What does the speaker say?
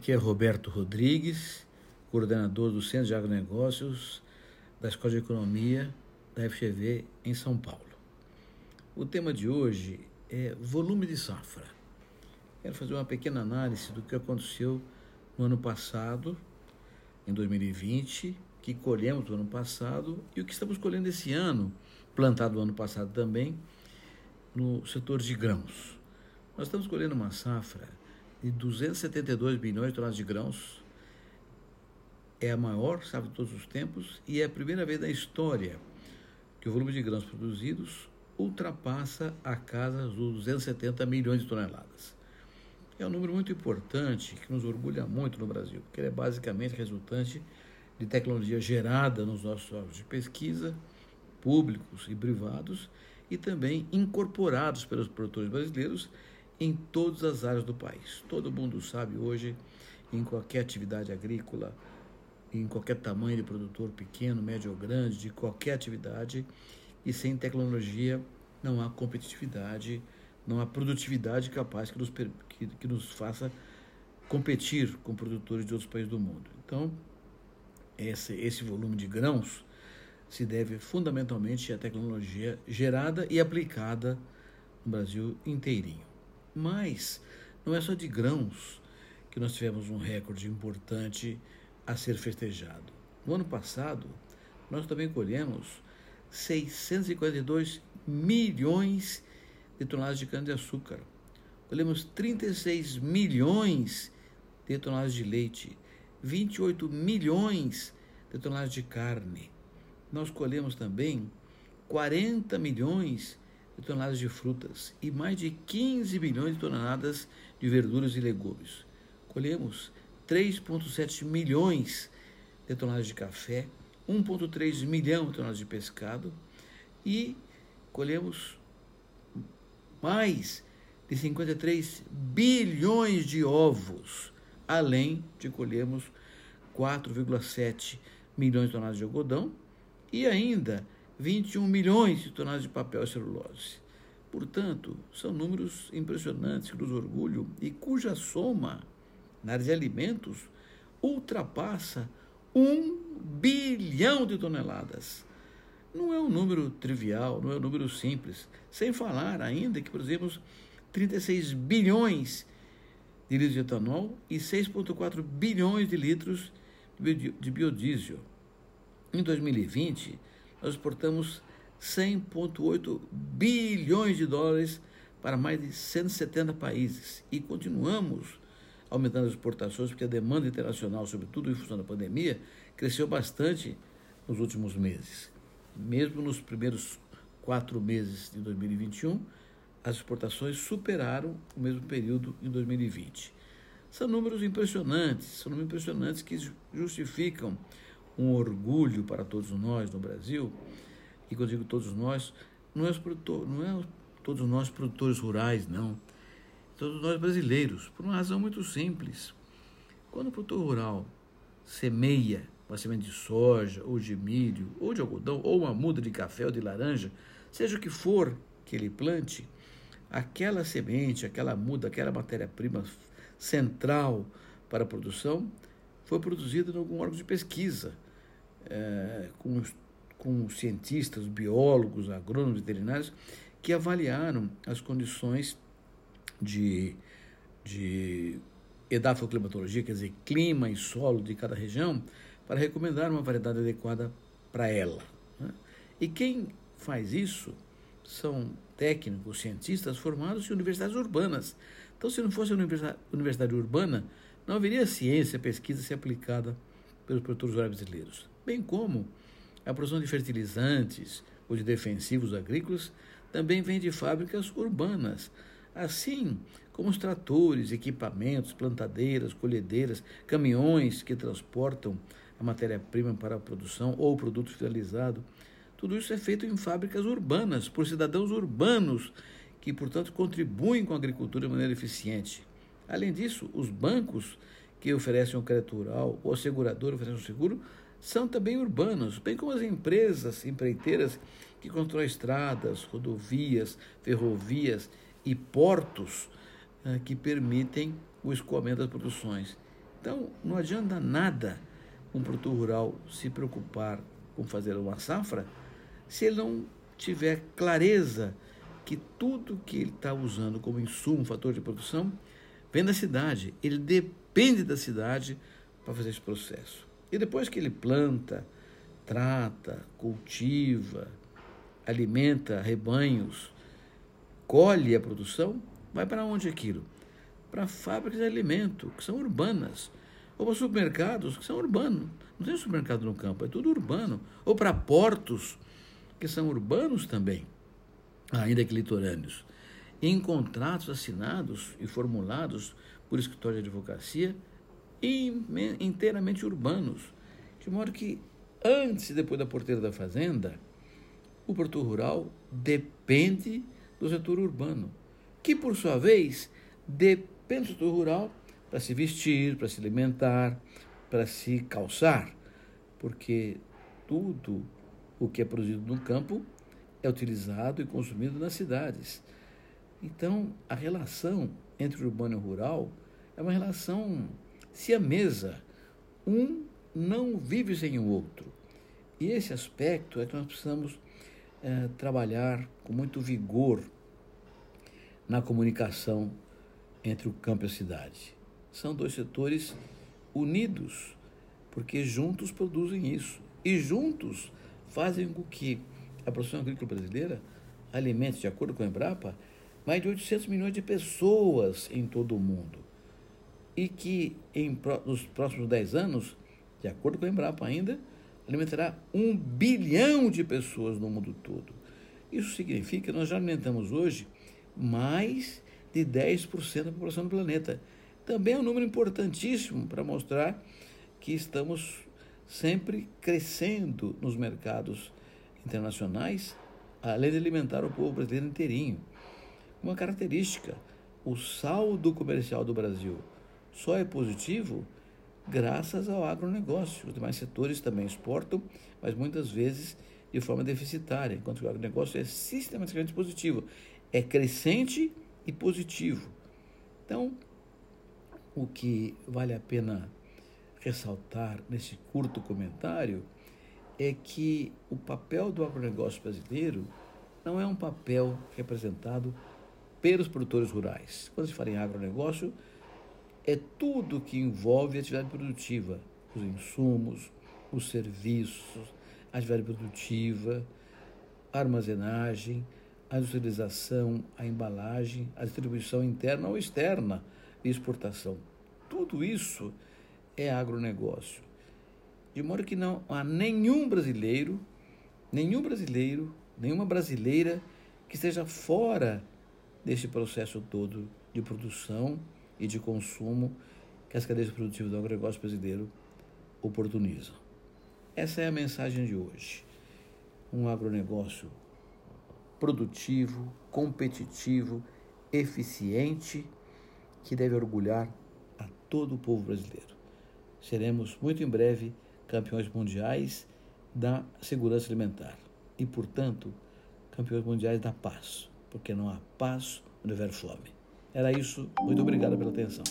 Aqui é Roberto Rodrigues, coordenador do Centro de Agronegócios da Escola de Economia da FGV em São Paulo. O tema de hoje é volume de safra. Quero fazer uma pequena análise do que aconteceu no ano passado, em 2020, que colhemos no ano passado e o que estamos colhendo esse ano, plantado no ano passado também, no setor de grãos. Nós estamos colhendo uma safra de 272 bilhões de toneladas de grãos. É a maior safra de todos os tempos e é a primeira vez na história que o volume de grãos produzidos ultrapassa a casa dos 270 milhões de toneladas. É um número muito importante que nos orgulha muito no Brasil, porque ele é basicamente resultante de tecnologia gerada nos nossos órgãos de pesquisa, públicos e privados, e também incorporados pelos produtores brasileiros em todas as áreas do país. Todo mundo sabe hoje, em qualquer atividade agrícola, em qualquer tamanho de produtor, pequeno, médio ou grande, de qualquer atividade, e sem tecnologia não há competitividade, não há produtividade capaz que nos, que, que nos faça competir com produtores de outros países do mundo. Então, esse, esse volume de grãos se deve fundamentalmente à tecnologia gerada e aplicada no Brasil inteirinho. Mas não é só de grãos que nós tivemos um recorde importante a ser festejado. No ano passado, nós também colhemos 642 milhões de toneladas de cana-de-açúcar. Colhemos 36 milhões de toneladas de leite, 28 milhões de toneladas de carne. Nós colhemos também 40 milhões de toneladas de frutas e mais de 15 bilhões de toneladas de verduras e legumes. Colhemos 3,7 milhões de toneladas de café, 1,3 milhão de toneladas de pescado e colhemos mais de 53 bilhões de ovos, além de colhermos 4,7 milhões de toneladas de algodão e ainda 21 milhões de toneladas de papel e celulose. Portanto, são números impressionantes que nos orgulham e cuja soma na área de alimentos ultrapassa um bilhão de toneladas. Não é um número trivial, não é um número simples. Sem falar ainda que produzimos 36 bilhões de litros de etanol e 6,4 bilhões de litros de biodiesel. Em 2020, nós exportamos 100,8 bilhões de dólares para mais de 170 países e continuamos aumentando as exportações porque a demanda internacional, sobretudo em função da pandemia, cresceu bastante nos últimos meses. Mesmo nos primeiros quatro meses de 2021, as exportações superaram o mesmo período em 2020. São números impressionantes, são números impressionantes que justificam um orgulho para todos nós no Brasil, e quando digo todos nós, não é, produtor, não é todos nós produtores rurais, não. Todos nós brasileiros, por uma razão muito simples. Quando o produtor rural semeia uma semente de soja, ou de milho, ou de algodão, ou uma muda de café ou de laranja, seja o que for que ele plante, aquela semente, aquela muda, aquela matéria-prima central para a produção foi produzida em algum órgão de pesquisa é, com, com cientistas, biólogos, agrônomos, veterinários, que avaliaram as condições de, de edafoclimatologia, quer dizer, clima e solo de cada região, para recomendar uma variedade adequada para ela. Né? E quem faz isso são técnicos, cientistas formados em universidades urbanas. Então, se não fosse uma universidade, urbana, não haveria ciência, pesquisa ser aplicada pelos produtores rurais brasileiros bem como a produção de fertilizantes ou de defensivos agrícolas também vem de fábricas urbanas, assim como os tratores, equipamentos, plantadeiras, colhedeiras, caminhões que transportam a matéria-prima para a produção ou o produto finalizado. Tudo isso é feito em fábricas urbanas, por cidadãos urbanos, que, portanto, contribuem com a agricultura de maneira eficiente. Além disso, os bancos que oferecem o crédito rural ou a seguradora oferecem o seguro são também urbanos, bem como as empresas empreiteiras que constroem estradas, rodovias, ferrovias e portos eh, que permitem o escoamento das produções. Então, não adianta nada um produtor rural se preocupar com fazer uma safra se ele não tiver clareza que tudo que ele está usando como insumo, fator de produção, vem da cidade. Ele depende da cidade para fazer esse processo. E depois que ele planta, trata, cultiva, alimenta rebanhos, colhe a produção, vai para onde aquilo? Para fábricas de alimento, que são urbanas, ou para supermercados, que são urbanos. Não tem supermercado no campo, é tudo urbano. Ou para portos, que são urbanos também, ainda que litorâneos. Em contratos assinados e formulados por escritório de advocacia inteiramente urbanos, de modo que antes e depois da porteira da fazenda, o produtor rural depende do setor urbano, que por sua vez depende do setor rural para se vestir, para se alimentar, para se calçar, porque tudo o que é produzido no campo é utilizado e consumido nas cidades. Então, a relação entre urbano e rural é uma relação siamesa. Um não vive sem o outro. E esse aspecto é que nós precisamos é, trabalhar com muito vigor na comunicação entre o campo e a cidade. São dois setores unidos, porque juntos produzem isso. E juntos fazem com que a produção agrícola brasileira alimente, de acordo com a Embrapa, mais de 800 milhões de pessoas em todo o mundo. E que em, nos próximos 10 anos, de acordo com a Embrapa ainda, alimentará um bilhão de pessoas no mundo todo. Isso significa que nós já alimentamos hoje mais de 10% da população do planeta. Também é um número importantíssimo para mostrar que estamos sempre crescendo nos mercados internacionais, além de alimentar o povo brasileiro inteirinho. Uma característica: o saldo comercial do Brasil só é positivo graças ao agronegócio. Os demais setores também exportam, mas muitas vezes de forma deficitária, enquanto que o agronegócio é sistematicamente positivo, é crescente e positivo. Então, o que vale a pena ressaltar nesse curto comentário é que o papel do agronegócio brasileiro não é um papel representado pelos produtores rurais. Quando se fala em agronegócio, é tudo que envolve a atividade produtiva, os insumos, os serviços, a atividade produtiva, a armazenagem, a industrialização, a embalagem, a distribuição interna ou externa e exportação. Tudo isso é agronegócio. De modo que não há nenhum brasileiro, nenhum brasileiro, nenhuma brasileira que esteja fora desse processo todo de produção e de consumo que as cadeias produtivas do agronegócio brasileiro oportunizam. Essa é a mensagem de hoje. Um agronegócio produtivo, competitivo, eficiente, que deve orgulhar a todo o povo brasileiro. Seremos muito em breve campeões mundiais da segurança alimentar e, portanto, campeões mundiais da paz, porque não há paz onde houver fome. Era isso. Muito obrigado pela atenção.